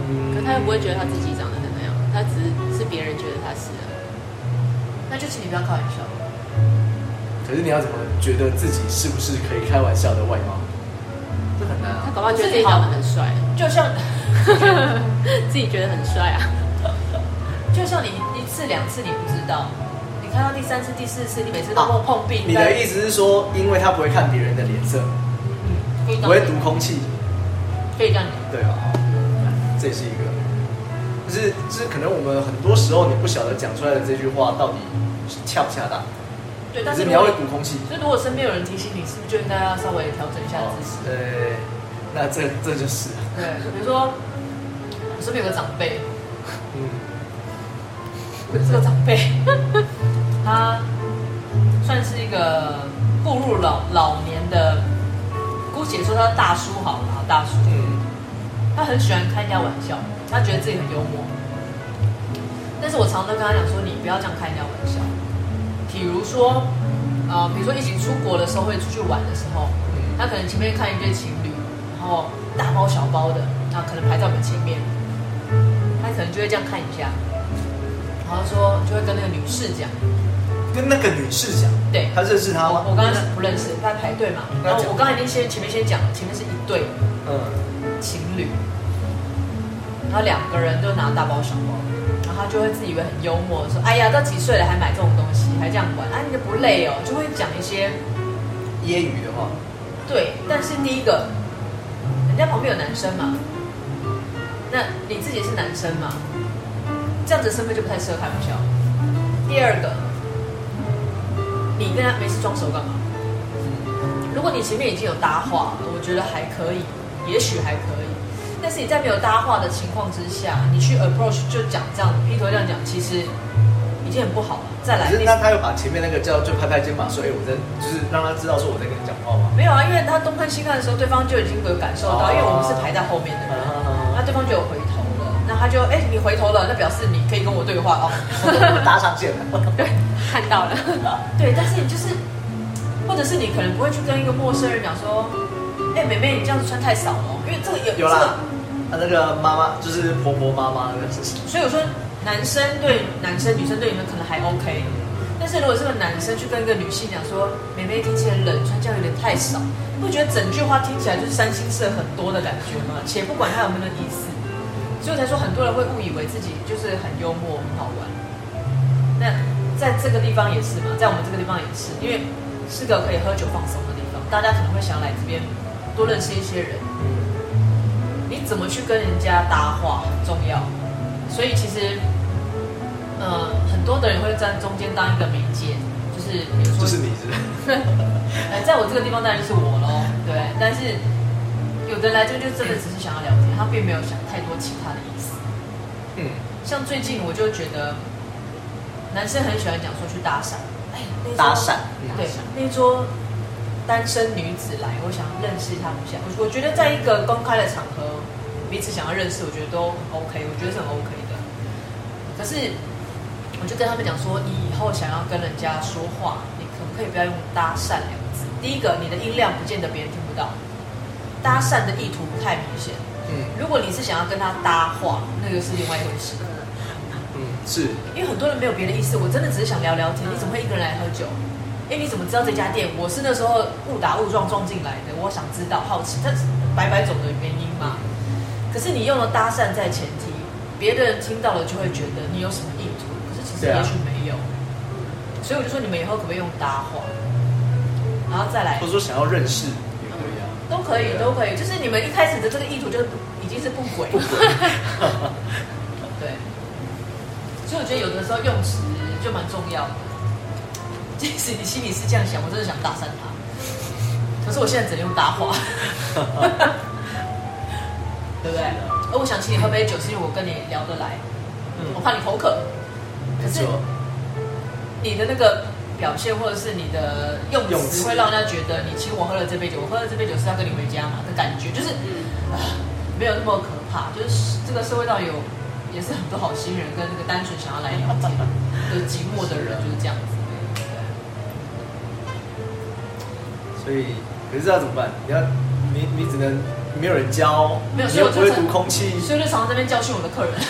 Speaker 2: 嗯，可他又不会觉得他自己长得很那样，他只是是别人觉得他是的。
Speaker 3: 那就请你不要开玩笑。
Speaker 1: 可是你要怎么觉得自己是不是可以开玩笑的外貌？
Speaker 2: 他搞不好觉得自己长得很帅，
Speaker 3: 就像
Speaker 2: 自己觉得很帅啊。
Speaker 3: 就像你一次两次你不知道，你看到第三次第四次，你每次都碰碰壁。
Speaker 1: 你的意思是说，因为他不会看别人的脸色，嗯，不会读空气，
Speaker 3: 可以这样讲。
Speaker 1: 对啊，这也是一个，就是就是可能我们很多时候你不晓得讲出来的这句话到底是恰不恰当。
Speaker 3: 对，但是
Speaker 1: 你要会读空气。
Speaker 3: 所以如果身边有人提醒你，是不是就应该要稍微调整一下姿势？
Speaker 1: 对，那这这就是。
Speaker 3: 对，比如说我身边有个长辈。这个长辈，他算是一个步入老老年的，姑且说他大叔好了，大叔。嗯。他很喜欢开人家玩笑，他觉得自己很幽默。但是我常常跟他讲说，你不要这样开人家玩笑。比如说，呃，比如说一起出国的时候，会出去玩的时候，他可能前面看一对情侣，然后大包小包的，那可能排在我们前面，他可能就会这样看一下。然后说就会跟那个女士讲，
Speaker 1: 跟那个女士讲，
Speaker 3: 对，
Speaker 1: 他认识他吗？
Speaker 3: 我刚才不认识，他排队嘛。然后我刚才已经先前面先讲了，前面是一对，嗯，情侣，然后两个人都拿大包小包，他就会自以为很幽默，说：“哎呀，都几岁了还买这种东西，还这样玩，啊，你就不累哦？”就会讲一些
Speaker 1: 揶揄的话。
Speaker 3: 对，但是第一个，人家旁边有男生嘛，那你自己是男生嘛？这样子身份就不太适合开玩笑。第二个，你跟他没事装熟干嘛？如果你前面已经有搭话了，我觉得还可以，也许还可以。但是你在没有搭话的情况之下，你去 approach 就讲这样，劈头这样讲，其实已经很不好了。再来，
Speaker 1: 那他又把前面那个叫就拍拍肩膀说：“哎，我在，就是让他知道说我在跟你讲话吗？”
Speaker 3: 没有啊，因为他东看西看的时候，对方就已经有感受到，因为我们是排在后面的人，那对方就有回头了。那他就哎、欸，你回头了，那表示你可以跟我对话哦，
Speaker 1: 搭上线了。
Speaker 2: 对，看到了。
Speaker 3: 对，但是你就是，或者是你可能不会去跟一个陌生人讲说，哎、欸，妹妹，你这样子穿太少了，因为这个有有啦，
Speaker 1: 啊，那个妈妈就是婆婆妈妈那个事情。
Speaker 3: 所以我说，男生对男生，女生对女生可能还 OK，但是如果是个男生去跟一个女性讲说，妹妹天气很冷，穿这样有点太少，你不觉得整句话听起来就是三星色很多的感觉吗？且不管他有没有意思。所以才说很多人会误以为自己就是很幽默、很好玩。那在这个地方也是嘛，在我们这个地方也是，因为是个可以喝酒放松的地方，大家可能会想来这边多认识一些人。你怎么去跟人家搭话很重要。所以其实呃，很多的人会在中间当一个媒介，就是比如说，
Speaker 1: 就是你是是？
Speaker 3: 哎，在我这个地方当然就是我喽，对。但是有的来这就真的只是想要聊天，他并没有想太多其他的意思。
Speaker 1: 嗯，
Speaker 3: 像最近我就觉得，男生很喜欢讲说去搭讪，哎，
Speaker 1: 搭讪，
Speaker 3: 对，那桌单身女子来，我想认识他们一下。我我觉得在一个公开的场合，彼此想要认识，我觉得都 OK，我觉得是很 OK 的。可是，我就跟他们讲说，你以后想要跟人家说话，你可不可以不要用搭讪两个字？第一个，你的音量不见得别人听不到；搭讪的意图不太明显。
Speaker 1: 嗯，
Speaker 3: 如果你是想要跟他搭话，那个是另外一回事。
Speaker 1: 嗯，是
Speaker 3: 因为很多人没有别的意思，我真的只是想聊聊天。你怎么会一个人来喝酒？哎，你怎么知道这家店？我是那时候误打误撞撞进来的，我想知道，好奇，这是百百种的原因嘛。可是你用了搭讪在前提，别的人听到了就会觉得你有什么意图，可是其实也许没有。啊、所以我就说你们以后可不可以用搭话，然后再来，
Speaker 1: 或者说想要认识也可以啊，
Speaker 3: 都可以，都可以。就是你们一开始的这个意图就已经是不轨，
Speaker 1: 不轨。
Speaker 3: 对。所以我觉得有的时候用词就蛮重要的。即使你心里是这样想，我真的想搭讪他，可是我现在只能用搭话。对不对？而我想请你喝杯酒，是因为我跟你聊得来，嗯、我怕你口渴。可是你的那个表现，或者是你的用词，会让人家觉得你请我喝了这杯酒，我喝了这杯酒是要跟你回家嘛的感觉，就是、嗯、没有那么可怕。就是这个社会上有也是很多好心人，跟那个单纯想要来聊天的寂寞的人就是这样子。
Speaker 1: 所以，可是要怎么办？你要，你你只能。没有人教，
Speaker 3: 没有，
Speaker 1: 所以我不会读空气，
Speaker 3: 所以就常常这边教训我的客人。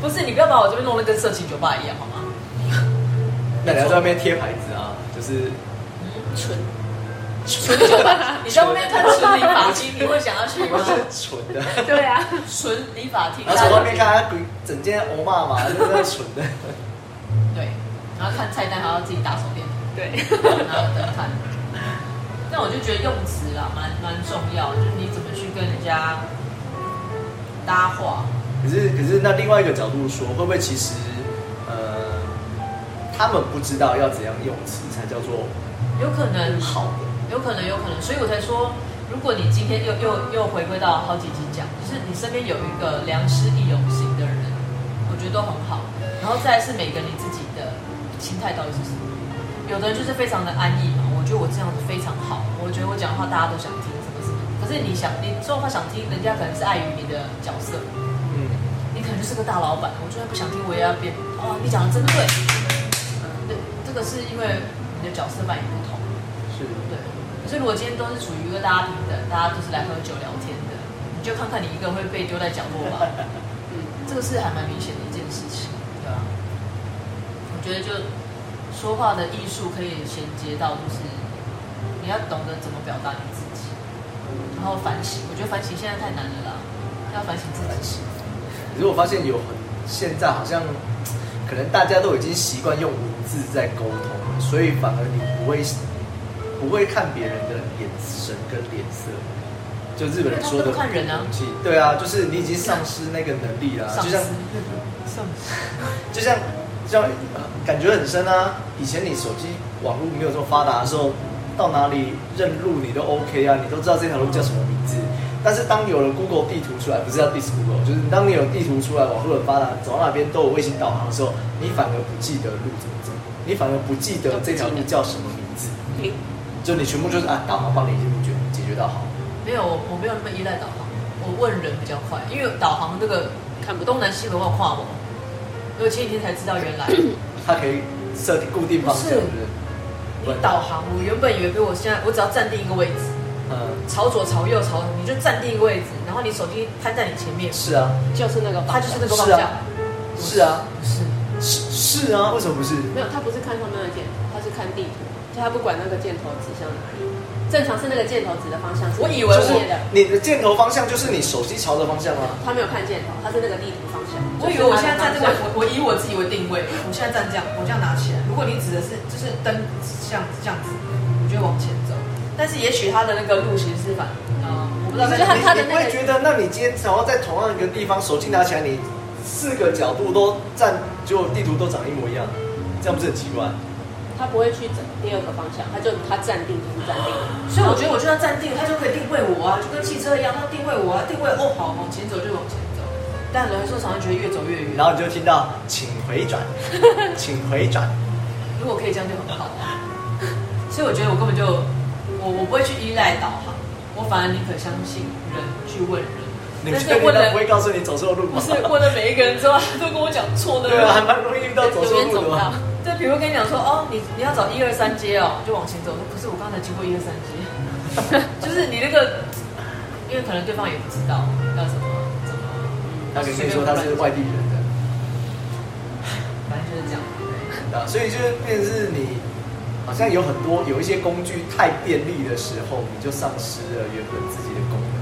Speaker 3: 不是，你不要把我这边弄得跟色情酒吧一样好吗？
Speaker 1: 那你要在外面贴牌子啊，就是
Speaker 3: 纯纯酒吧。你在外面看纯理发厅，你会想要去吗？
Speaker 1: 纯的，
Speaker 2: 对啊，
Speaker 3: 纯理发厅。
Speaker 1: 然后从外面看他整间欧骂嘛，就是纯的。
Speaker 3: 对，然后看菜单还要自己打手电。
Speaker 2: 对，
Speaker 3: 然后等看。那我就觉得用词啦，蛮蛮重要，就是你怎么去跟人家搭话。
Speaker 1: 可是，可是那另外一个角度说，会不会其实，呃，他们不知道要怎样用词才叫做
Speaker 3: 有可能
Speaker 1: 好的，
Speaker 3: 有可能，有可能。所以我才说，如果你今天又又又回归到好几集讲，就是你身边有一个良师益友型的人，我觉得都很好。然后再来是每个你自己的心态到底是什么？有的人就是非常的安逸嘛。我觉得我这样子非常好，我觉得我讲的话大家都想听什么什么。可是你想，你说的话想听，人家可能是碍于你的角色，嗯，你可能就是个大老板，我就算不想听，我也要变。哦，你讲的真对，嗯，对，这个是因为你的角色扮演不同，
Speaker 1: 是，
Speaker 3: 对。可是如果今天都是处于一个大家平等，大家都是来喝酒聊天的，你就看看你一个人会被丢在角落吧。嗯，这个是还蛮明显的一件事情，对吧？我觉得就说话的艺术可以衔接到，就是。你要懂得怎么表达你自己，然后反省。我觉得反省现在太难了啦，要反省自己。
Speaker 1: 可是我发现有很现在好像可能大家都已经习惯用文字在沟通了，所以反而你不会不会看别人的眼神跟脸色。就日本人说的
Speaker 3: 看人啊，
Speaker 1: 对啊，就是你已经丧失那个能力了，就像丧失，就像就像感觉很深啊。以前你手机网络没有这么发达的时候。到哪里认路你都 OK 啊，你都知道这条路叫什么名字。但是当有了 Google 地图出来，不是叫 Disk Google，就是当你有地图出来，网络很发达，走到哪边都有卫星导航的时候，你反而不记得路怎么走，你反而不记得这条路叫什么名字。就你全部就是啊，导航帮你解决解决到好。
Speaker 3: 没有，我没有那么依赖导航，我问人比较快，因为导航这个看不东南西北我跨网，因为前几天才知道原来。
Speaker 1: 它可以设定固定方向，是。不是？
Speaker 3: 你导航，我原本以为，比如我现在我只要站定一个位置，嗯，朝左、朝右、朝，你就站定一个位置，然后你手机摊在你前面，
Speaker 1: 是啊，
Speaker 2: 就是那个，
Speaker 3: 它就是那个方向，
Speaker 1: 是啊，是是。是。啊，为什么不是？
Speaker 2: 没有，他不是看上面的箭头，他是看地图，就他不管那个箭头指向哪里，正常是那个箭头指的方向。
Speaker 3: 我以为是
Speaker 1: 你的箭头方向就是你手机朝的方向吗。
Speaker 2: 他没有看箭头，他是那个地图
Speaker 3: 我以为我现在站这个，我我以我自己为定位，我现在站这样，我这样拿起来。如果你指的是就是灯这样这样子，我就往前走。但是也许他的那个路其实是反，嗯，我不知道。
Speaker 1: 你你会觉得，那你今天想要在同样一个地方，手机拿起来，你四个角度都站，就地图都长一模一样，这样不是很奇怪？
Speaker 2: 他不会去整第二个方向，他就他站定就是站定。
Speaker 3: 所以我觉得我就要站定，他就可以定位我啊，就跟汽车一样，他定位我啊，定位哦，好，往前走就往前走。但有时候常常觉得越走越远，
Speaker 1: 然后你就听到请回转，请回转。
Speaker 3: 如果可以这样就很好啊。所以我觉得我根本就我我不会去依赖导航，我反而宁可相信人去问人。
Speaker 1: 你确定他不会告诉你走错路吗？
Speaker 3: 不是问了每一个人之后，都跟我讲错的。
Speaker 1: 对啊，还蛮容易遇到走错路的。
Speaker 3: 对，比如跟你讲说，哦，你你要找一二三街哦，就往前走。可是我刚才经过一二三街，就是你那个，因为可能对方也不知道要怎么。
Speaker 1: 他可以说他是外地人的，
Speaker 3: 反正就是这样。
Speaker 1: 对啊，所以就是变成是你，好像有很多有一些工具太便利的时候，你就丧失了原本自己的功能。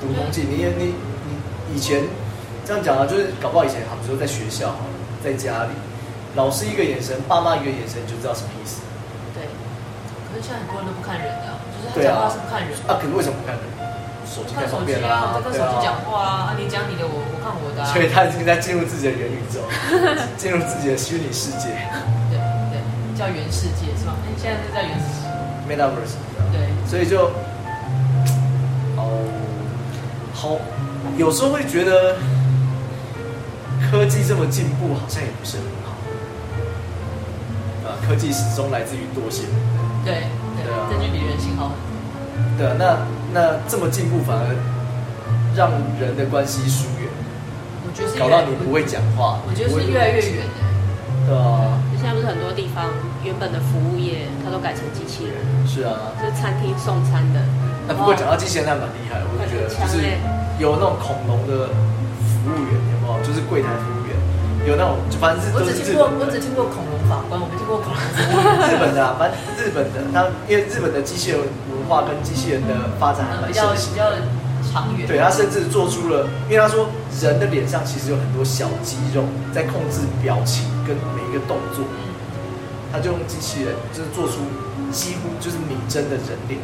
Speaker 1: 读空气，你你你以前这样讲啊，就是搞不好以前，好比说在学校，在家里。老师一个眼神，爸妈一个眼神，你就知道什么意思。
Speaker 3: 对，可是现在很多人都不看人的，就是他讲话是不看人
Speaker 1: 啊。可是为什么不看人？手机看手机
Speaker 3: 啊，我在跟手机讲话啊。啊，你讲你的，我我看我的。
Speaker 1: 所以他已经在进入自己的元宇宙，进入自己的虚拟世界。
Speaker 3: 对对，叫元世界是吧？你，现在是在元世界。
Speaker 1: Metaverse。
Speaker 3: 对，
Speaker 1: 所以就，哦，好，有时候会觉得科技这么进步，好像也不是很好。科技始终来自于惰性，
Speaker 3: 对对，对啊，这就比人性好很多。
Speaker 1: 对啊，那那这么进步反而让人的关系疏远，
Speaker 3: 我觉得是
Speaker 1: 搞到你不会讲话，
Speaker 3: 我觉得是越来越远的。
Speaker 1: 对啊，
Speaker 2: 现在不是很多地方原本的服务业，它都改成机器人。
Speaker 1: 是啊，
Speaker 2: 就是餐厅送餐的。
Speaker 1: 那不过讲到机器人，那蛮厉害，我就觉得就是有那种恐龙的服务员，有没有？就是柜台服务员，有那种，反正是
Speaker 3: 我只听过，我只听过恐龙法官，我没听过恐龙。
Speaker 1: 日本的，啊，反正日本的，他因为日本的机器人文化跟机器人的发展还蛮盛行，
Speaker 3: 比较长远。
Speaker 1: 对，他甚至做出了，因为他说人的脸上其实有很多小肌肉在控制表情跟每一个动作，他就用机器人就是做出几乎就是拟真的人脸，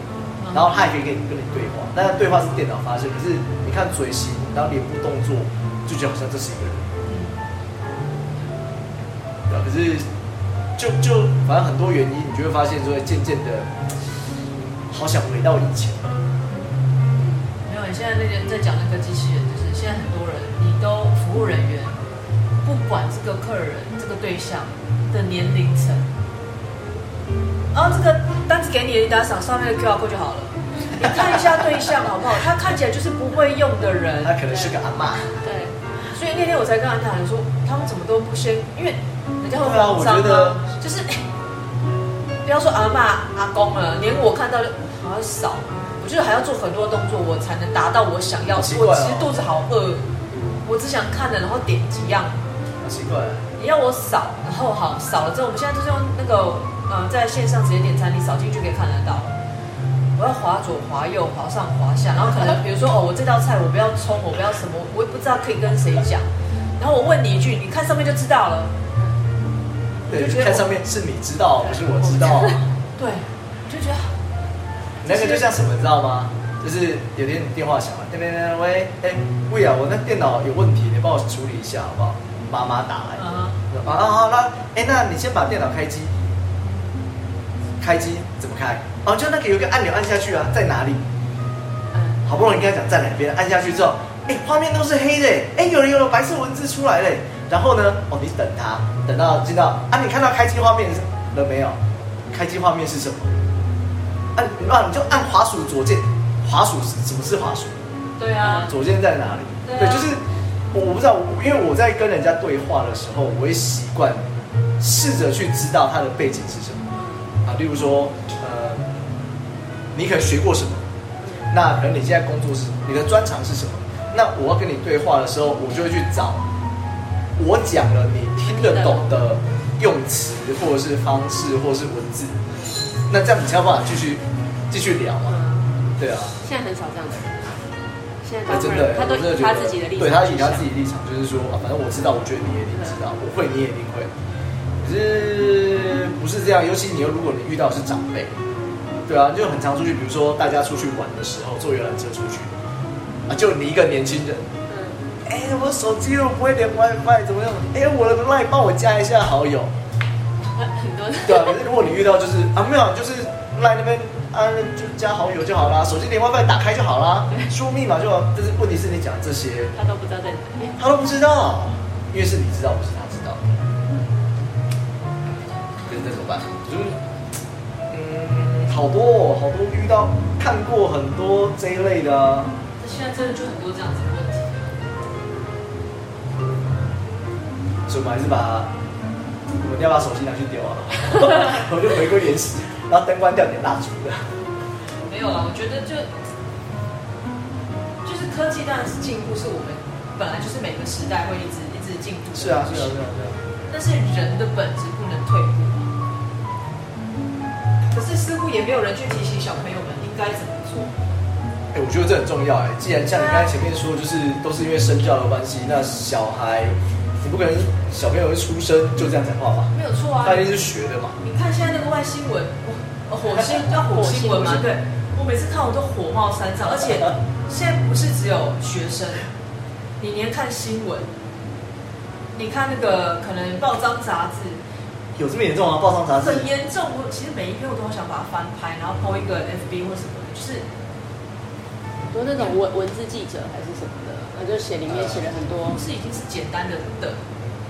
Speaker 1: 然后他也可以跟你跟你对话，但是对话是电脑发生，可是你看嘴型，然后脸部动作，就觉得好像这是一个人。对，可是。就就反正很多原因，你就会发现说，渐渐的，好想回到以前。
Speaker 3: 没有，你现在那个在讲那个机器人，就是现在很多人，你都服务人员，不管这个客人这个对象的年龄层，然后这个单子给你，你打扫上面的 QR code 就好了。你看一下对象好不好？他看起来就是不会用的人，
Speaker 1: 他可能是个阿妈。
Speaker 3: 对，所以那天我才跟安泰说，他们怎么都不先，因为。对
Speaker 1: 啊，我觉得
Speaker 3: 就是，不要说阿妈阿公了，连我看到的好像少，我觉得还要做很多动作，我才能达到我想要。我其实肚子好饿，我只想看的，然后点几样。
Speaker 1: 好奇怪。
Speaker 3: 你要我扫，然后好扫了之后，我们现在就是用那个呃，在线上直接点餐，你扫进去可以看得到。我要滑左滑右滑上滑下，然后可能比如说 哦，我这道菜我不要葱，我不要什么，我也不知道可以跟谁讲。然后我问你一句，你看上面就知道了。
Speaker 1: 对，就看上面是你知道，不是我知道。
Speaker 3: 对，我就觉得
Speaker 1: 那个就像什么，你知道吗？就是有天电话响了，喂喂喂，哎，喂啊，我那电脑有问题，你帮我处理一下好不好？妈妈打来，啊啊好，那哎，那你先把电脑开机，开机怎么开？哦，就那个有个按钮按下去啊，在哪里？好不容易跟他讲在哪边，按下去之后，哎，画面都是黑的，哎，有人有了，白色文字出来嘞。然后呢？哦，你等他，等到进到啊，你看到开机画面了没有？开机画面是什么？按啊，你就按滑鼠左键，滑鼠是什么是滑鼠？
Speaker 3: 对啊，
Speaker 1: 左键在哪里？对，啊、对，就是我我不知道，因为我在跟人家对话的时候，我会习惯试着去知道他的背景是什么啊。例如说，呃，你可能学过什么？那可能你现在工作是你的专长是什么？那我要跟你对话的时候，我就会去找。我讲了你听得懂的用词，或者是方式，或者是文字，那这样你才有办法继续继续聊嘛？对啊。
Speaker 2: 现在很少这样的人。现在
Speaker 1: 真的，
Speaker 2: 他都以他自己的立场，
Speaker 1: 对他以他自己立场，就是说啊，反正我知道，我觉得你也一定知道，我会你也一定会。可是不是这样？尤其你又如果你遇到是长辈，对啊，就很常出去，比如说大家出去玩的时候，坐游览车出去，啊，就你一个年轻人。哎，我手机又不会连 WiFi，怎么样？哎，我的 LINE 帮我加一下好友。
Speaker 2: 很多
Speaker 1: 对啊，可是如果你遇到就是啊没有，就是 LINE 那边啊就加好友就好啦，手机连 WiFi 打开就好啦，输入密码就好。但是问题是你讲这些，
Speaker 2: 他都不知道在哪里，
Speaker 1: 他都不知道，因为是你知道，不是他知道。可是这怎么办？就是嗯，好多哦，好多遇到看过很多这一类的啊。
Speaker 3: 现在真的就很多这样子的问题。
Speaker 1: 所以我们还是把。我们要把手机拿去丢啊！我们就回归原始，然后灯关掉，点蜡烛的。
Speaker 3: 没有啊，我觉得就就是科技当然是进步，是我们本来就是每个时代会一直一直进步。
Speaker 1: 是啊，是啊，是啊，是啊。
Speaker 3: 但是人的本质不能退步。可是似乎也没有人去提醒小朋友们应该怎么做。
Speaker 1: 哎，我觉得这很重要哎。既然像你刚才前面说，就是都是因为身教的关系，那小孩。你不可能小朋友一出生就这样讲话吧？
Speaker 3: 没有错啊，
Speaker 1: 他一定是学的嘛。
Speaker 3: 你看现在那个外新闻，火星叫火星文嘛？对，我每次看我都火冒三丈，而且现在不是只有学生，你连看新闻，你看那个可能报章杂志，
Speaker 1: 有这么严重啊？报章杂志
Speaker 3: 很严重。我其实每一篇我都好想把它翻拍，然后 po 一个 FB 或什么的，就是
Speaker 2: 很多那种文文字记者还是什么的。我就写里面写了很多，
Speaker 3: 不是已经是简单的的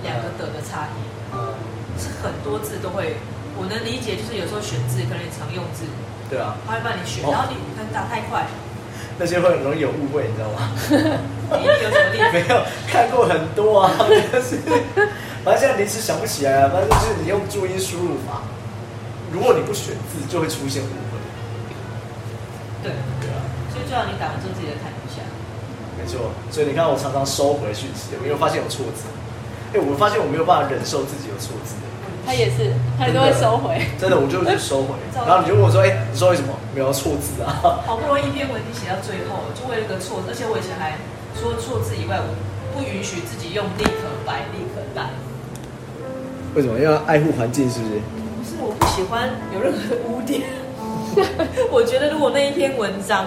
Speaker 3: 两个的的差异，是很多字都会，我能理解，就是有时候选字可能你常用字，
Speaker 1: 对啊，
Speaker 3: 他会帮你选，然后你可能打太快，
Speaker 1: 那些会很容易有误会，你知道吗？
Speaker 3: 你有什么例子？
Speaker 1: 没有看过很多啊，但是。反正现在临时想不起来啊，反正就是你用注音输入法，如果你不选字，就会出现误会。
Speaker 3: 对。对啊，所以最好你打完之后自己再看一下。
Speaker 1: 没错，所以你看，我常常收回讯息，有没有发现有错字？哎，我发现我没有办法忍受自己有错字。
Speaker 2: 他也是，他都会收回。
Speaker 1: 真的，我就会收回。然后你就问我说：“哎，你说为什么没有错字啊？”
Speaker 3: 好 不容易一篇文你写到最后，就为了个错字，而且我以前还说错字以外，我不允许自己用立可白、立可带。
Speaker 1: 为什么？要爱护环境，是不是？
Speaker 3: 不是，我不喜欢有任何的污点。我觉得如果那一篇文章。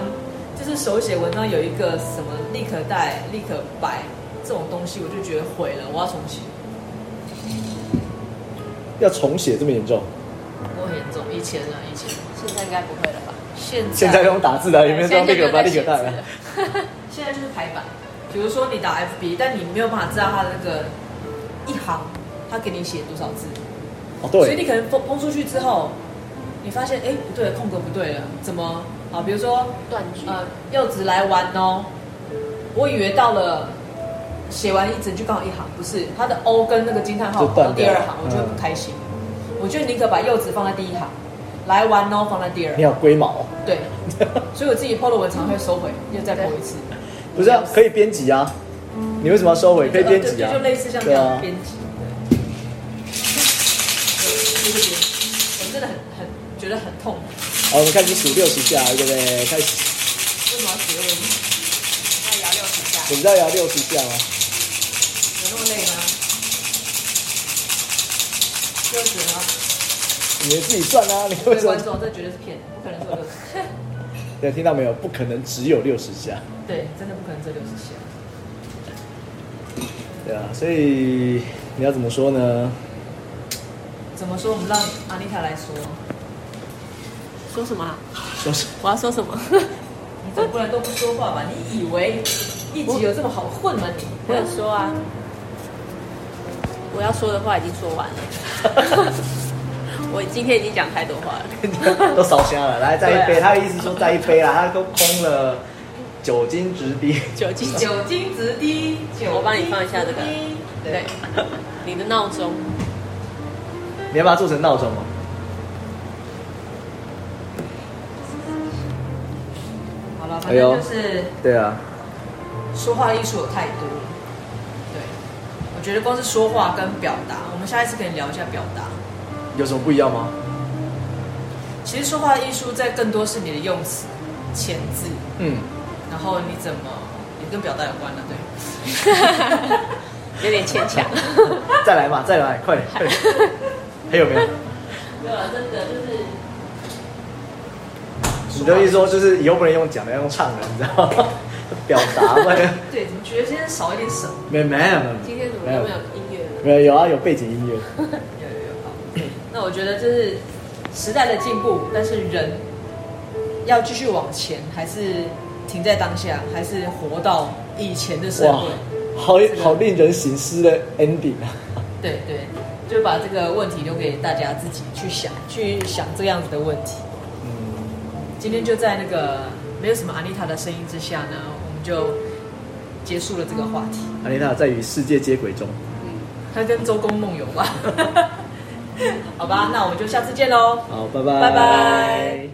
Speaker 3: 就是手写文章有一个什么立可带、立可摆这种东西，我就觉得毁了，我要重写。
Speaker 1: 要重写这么严重？
Speaker 3: 我很严重，以前啊，以前，
Speaker 2: 现在应该不会了吧？
Speaker 3: 现在
Speaker 1: 现在用打字的，有没有用立可白、立可带了？
Speaker 3: 现在就是排版，比如说你打 FB，但你没有办法知道它的那个一行，他给你写多少字。
Speaker 1: 哦，对。
Speaker 3: 所以你可能封封出去之后，你发现哎不对，空格不对了，怎么？啊，比如说
Speaker 2: 断句，
Speaker 3: 呃，柚子来玩哦。我以为到了写完一整句刚好一行，不是，它的 O 跟那个惊叹号放到第二行，我就会不开心。嗯、我觉得宁可把柚子放在第一行，来玩哦放在第二。
Speaker 1: 你好龟毛。
Speaker 3: 对，所以我自己 PO 的文常会收回，又再 PO 一次。
Speaker 1: 不是啊，可以编辑啊。你为什么要收回？可以编辑啊。
Speaker 3: 就类似像这样编辑。对，我真的很很觉得很痛。
Speaker 1: 好，我们开始数六十下，对不对？开始。
Speaker 3: 为什么要数六十？
Speaker 1: 你知道摇六十下吗？
Speaker 3: 有那么累吗？六十吗？
Speaker 1: 你自己算啊！你为什么？
Speaker 3: 观众，这绝对是骗人，不可能做六十。
Speaker 1: 对，听到没有？不可能只有六十下。
Speaker 3: 对，真的不可能只有六十下。
Speaker 1: 对啊，所以你要怎么说呢？
Speaker 3: 怎么说？我们让阿丽塔来说。说什么、啊？
Speaker 1: 说什么？
Speaker 2: 我要说什么？
Speaker 3: 你总不能都不说话吧？你以为一集有这么好混吗？你
Speaker 2: 不要说啊！我要说的话已经说完了。我今天已经讲太多话了，
Speaker 1: 都烧香了。来，再一杯。他的意思说再一杯啦，他都空了，酒精直滴。
Speaker 2: 酒精，
Speaker 3: 酒精直滴。
Speaker 2: 我帮你放一下这个。对，你的闹钟。
Speaker 1: 你要把它做成闹钟吗？
Speaker 3: 好了反正就是
Speaker 1: 对啊，
Speaker 3: 说话艺术有太多。对，我觉得光是说话跟表达，我们下一次可以聊一下表达，
Speaker 1: 有什么不一样吗？
Speaker 3: 其实说话艺术在更多是你的用词、遣字，嗯，然后你怎么也跟表达有关的，对，
Speaker 2: 有点牵强。
Speaker 1: 再来嘛，再来，快点，快点，还有没有？
Speaker 3: 没有了，真的就是。
Speaker 1: 你的意思说，就是以后不能用讲的，要用唱的，你知道吗？表达吗？
Speaker 3: 对，怎么觉得今天少一点什么？
Speaker 1: 没有没有，
Speaker 2: 今天怎么都没有音乐了？
Speaker 1: 没有有啊，有背景音乐。
Speaker 3: 有有有，好。那我觉得就是时代的进步，但是人要继续往前，还是停在当下，还是活到以前的社会？
Speaker 1: 好好令人省思的 ending 啊！
Speaker 3: 对对，就把这个问题留给大家自己去想，去想这样子的问题。嗯，今天就在那个没有什么阿妮塔的声音之下呢，就结束了这个话题。
Speaker 1: 阿丽娜在与世界接轨中。
Speaker 3: 嗯，她跟周公梦游吧。好吧，那我们就下次见喽。
Speaker 1: 好，拜拜，
Speaker 3: 拜拜。